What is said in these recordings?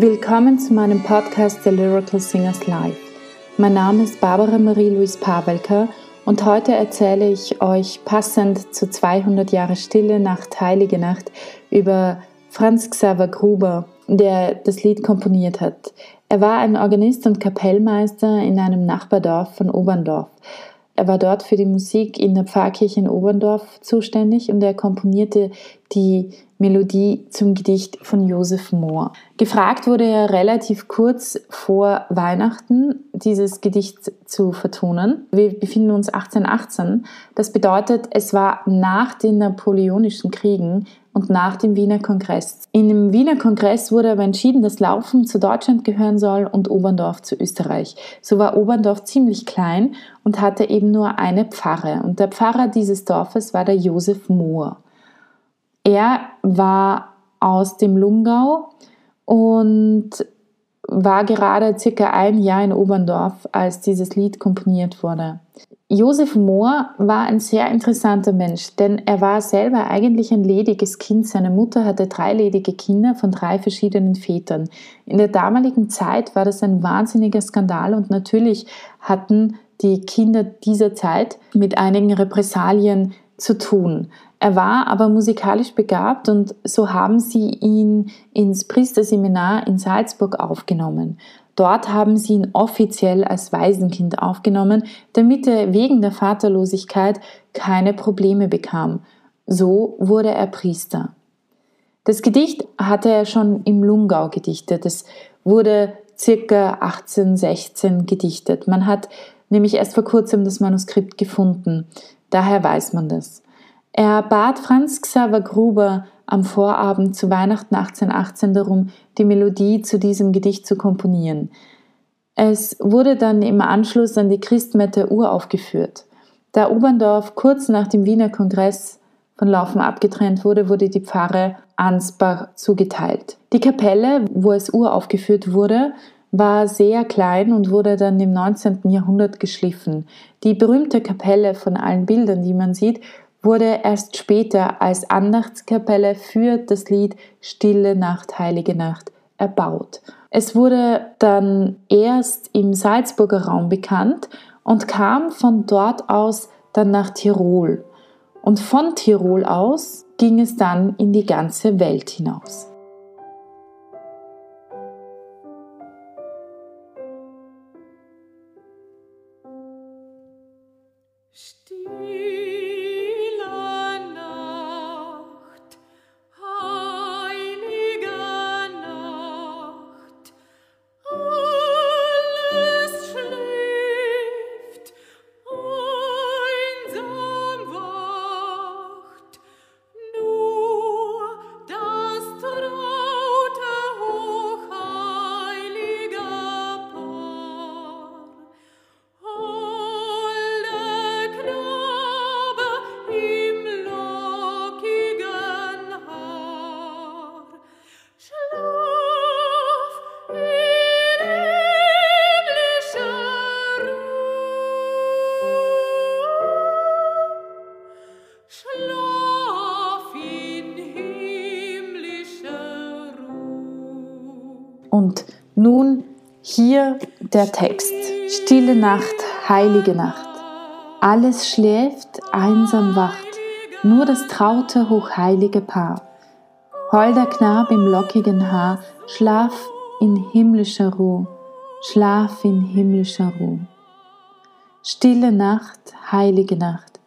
Willkommen zu meinem Podcast The Lyrical Singers Live. Mein Name ist Barbara Marie-Louise Pawelker und heute erzähle ich euch passend zu 200 Jahre Stille Nacht, Heilige Nacht über Franz Xaver Gruber, der das Lied komponiert hat. Er war ein Organist und Kapellmeister in einem Nachbardorf von Oberndorf. Er war dort für die Musik in der Pfarrkirche in Oberndorf zuständig und er komponierte die Melodie zum Gedicht von Josef Mohr. Gefragt wurde er relativ kurz vor Weihnachten, dieses Gedicht zu vertonen. Wir befinden uns 1818. Das bedeutet, es war nach den Napoleonischen Kriegen und nach dem Wiener Kongress. In dem Wiener Kongress wurde aber entschieden, dass Laufen zu Deutschland gehören soll und Oberndorf zu Österreich. So war Oberndorf ziemlich klein und hatte eben nur eine Pfarre. Und der Pfarrer dieses Dorfes war der Josef Mohr. Er war aus dem Lungau und war gerade circa ein Jahr in Oberndorf, als dieses Lied komponiert wurde. Josef Mohr war ein sehr interessanter Mensch, denn er war selber eigentlich ein lediges Kind. Seine Mutter hatte drei ledige Kinder von drei verschiedenen Vätern. In der damaligen Zeit war das ein wahnsinniger Skandal und natürlich hatten die Kinder dieser Zeit mit einigen Repressalien zu tun. Er war aber musikalisch begabt und so haben sie ihn ins Priesterseminar in Salzburg aufgenommen. Dort haben sie ihn offiziell als Waisenkind aufgenommen, damit er wegen der Vaterlosigkeit keine Probleme bekam. So wurde er Priester. Das Gedicht hatte er schon im Lungau gedichtet. Es wurde circa 1816 gedichtet. Man hat nämlich erst vor kurzem das Manuskript gefunden. Daher weiß man das. Er bat Franz Xaver Gruber am Vorabend zu Weihnachten 1818 darum, die Melodie zu diesem Gedicht zu komponieren. Es wurde dann im Anschluss an die Christmette uraufgeführt. Da Oberndorf kurz nach dem Wiener Kongress von Laufen abgetrennt wurde, wurde die Pfarre Ansbach zugeteilt. Die Kapelle, wo es uraufgeführt wurde, war sehr klein und wurde dann im 19. Jahrhundert geschliffen. Die berühmte Kapelle von allen Bildern, die man sieht, wurde erst später als Andachtskapelle für das Lied Stille Nacht, Heilige Nacht erbaut. Es wurde dann erst im Salzburger Raum bekannt und kam von dort aus dann nach Tirol. Und von Tirol aus ging es dann in die ganze Welt hinaus. Nun hier der Text. Stille Nacht, heilige Nacht. Alles schläft, einsam wacht, nur das traute, hochheilige Paar. Holder Knab im lockigen Haar, schlaf in himmlischer Ruhe, schlaf in himmlischer Ruhe. Stille Nacht, heilige Nacht.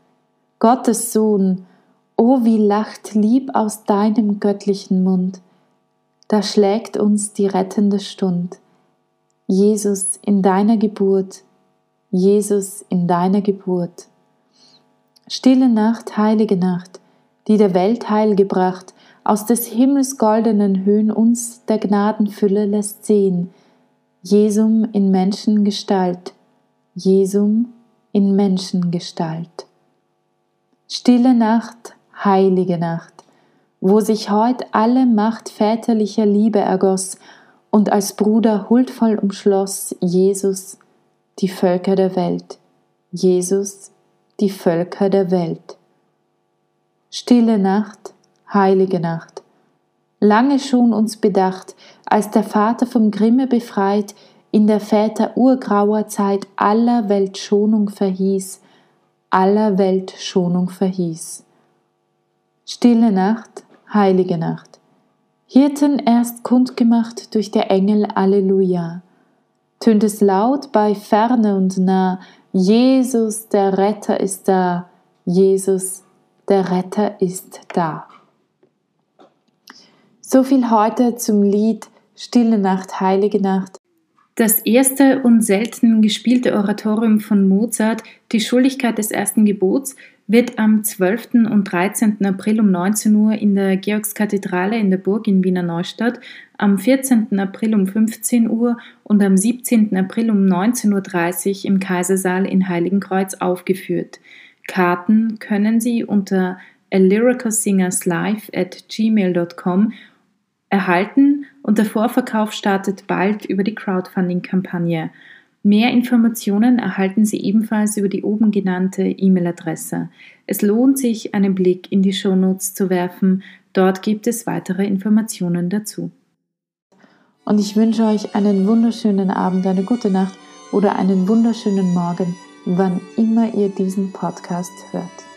Gottes Sohn, o oh, wie lacht lieb aus deinem göttlichen Mund da schlägt uns die rettende Stund. Jesus in deiner Geburt, Jesus in deiner Geburt. Stille Nacht, heilige Nacht, die der Welt Heil gebracht, aus des Himmels goldenen Höhen uns der Gnadenfülle lässt sehen. Jesum in Menschengestalt, Jesum in Menschengestalt. Stille Nacht, heilige Nacht, wo sich heut alle Macht väterlicher Liebe ergoss und als Bruder huldvoll umschloss Jesus die Völker der Welt, Jesus die Völker der Welt. Stille Nacht, heilige Nacht, lange schon uns bedacht, als der Vater vom Grimme befreit, in der Väter urgrauer Zeit aller Welt Schonung verhieß, aller Welt Schonung verhieß. Stille Nacht, heilige Nacht. Hirten erst kundgemacht durch der Engel Alleluja. Tönt es laut bei Ferne und nah, Jesus, der Retter ist da, Jesus, der Retter ist da. So viel heute zum Lied Stille Nacht, Heilige Nacht. Das erste und selten gespielte Oratorium von Mozart, Die Schuldigkeit des ersten Gebots, wird am 12. und 13. April um 19 Uhr in der Georgskathedrale in der Burg in Wiener Neustadt, am 14. April um 15 Uhr und am 17. April um 19.30 Uhr im Kaisersaal in Heiligenkreuz aufgeführt. Karten können Sie unter a lyricalsingerslive at gmail.com erhalten und der Vorverkauf startet bald über die Crowdfunding-Kampagne. Mehr Informationen erhalten Sie ebenfalls über die oben genannte E-Mail-Adresse. Es lohnt sich, einen Blick in die Shownotes zu werfen. Dort gibt es weitere Informationen dazu. Und ich wünsche euch einen wunderschönen Abend, eine gute Nacht oder einen wunderschönen Morgen, wann immer ihr diesen Podcast hört.